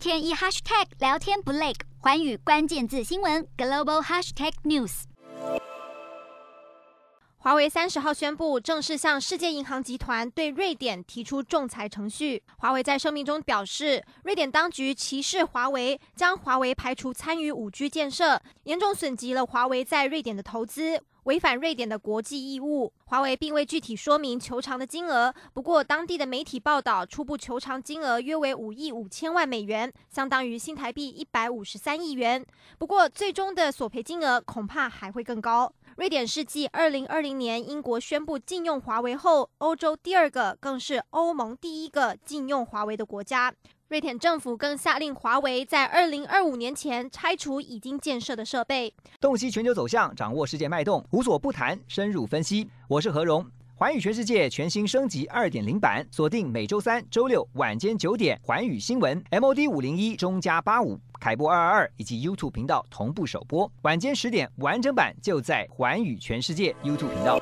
天一 hashtag 聊天不累，寰宇关键字新闻 global hashtag news。华为三十号宣布正式向世界银行集团对瑞典提出仲裁程序。华为在声明中表示，瑞典当局歧视华为，将华为排除参与五 G 建设，严重损及了华为在瑞典的投资，违反瑞典的国际义务。华为并未具体说明求偿的金额，不过当地的媒体报道，初步求偿金额约为五亿五千万美元，相当于新台币一百五十三亿元。不过最终的索赔金额恐怕还会更高。瑞典是继二零二零年英国宣布禁用华为后，欧洲第二个，更是欧盟第一个禁用华为的国家。瑞典政府更下令华为在二零二五年前拆除已经建设的设备。洞悉全球走向，掌握世界脉动，无所不谈，深入分析。我是何荣。环宇全世界全新升级二点零版，锁定每周三、周六晚间九点，环宇新闻 MOD 五零一中加八五凯播二二二以及 YouTube 频道同步首播，晚间十点完整版就在环宇全世界 YouTube 频道。